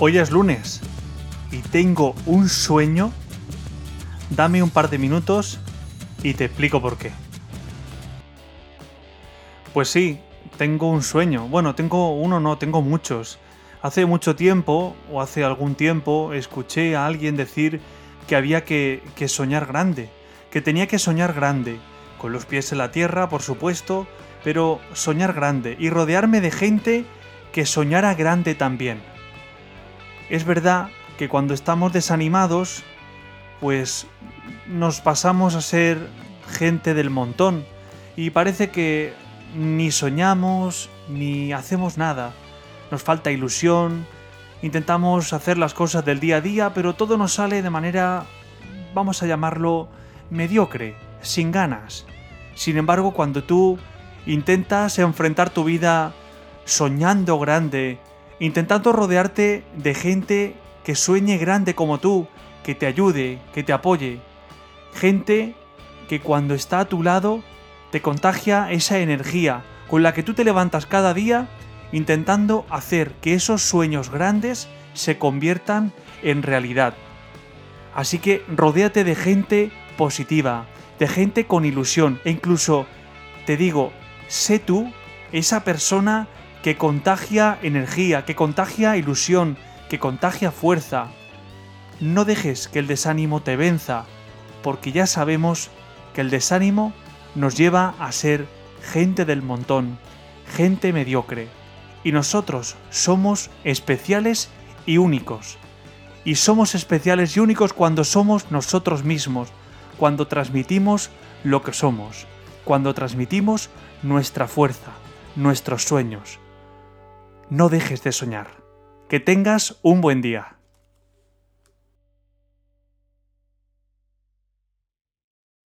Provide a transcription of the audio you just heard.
Hoy es lunes y tengo un sueño. Dame un par de minutos y te explico por qué. Pues sí, tengo un sueño. Bueno, tengo uno, no, tengo muchos. Hace mucho tiempo, o hace algún tiempo, escuché a alguien decir que había que, que soñar grande, que tenía que soñar grande, con los pies en la tierra, por supuesto, pero soñar grande y rodearme de gente que soñara grande también. Es verdad que cuando estamos desanimados, pues nos pasamos a ser gente del montón y parece que ni soñamos ni hacemos nada. Nos falta ilusión, intentamos hacer las cosas del día a día, pero todo nos sale de manera, vamos a llamarlo, mediocre, sin ganas. Sin embargo, cuando tú intentas enfrentar tu vida soñando grande, intentando rodearte de gente que sueñe grande como tú, que te ayude, que te apoye, gente que cuando está a tu lado te contagia esa energía con la que tú te levantas cada día intentando hacer que esos sueños grandes se conviertan en realidad. Así que rodéate de gente positiva, de gente con ilusión e incluso, te digo, sé tú esa persona que contagia energía, que contagia ilusión, que contagia fuerza. No dejes que el desánimo te venza, porque ya sabemos que el desánimo nos lleva a ser gente del montón, gente mediocre y nosotros somos especiales y únicos. Y somos especiales y únicos cuando somos nosotros mismos, cuando transmitimos lo que somos, cuando transmitimos nuestra fuerza, nuestros sueños. No dejes de soñar. Que tengas un buen día.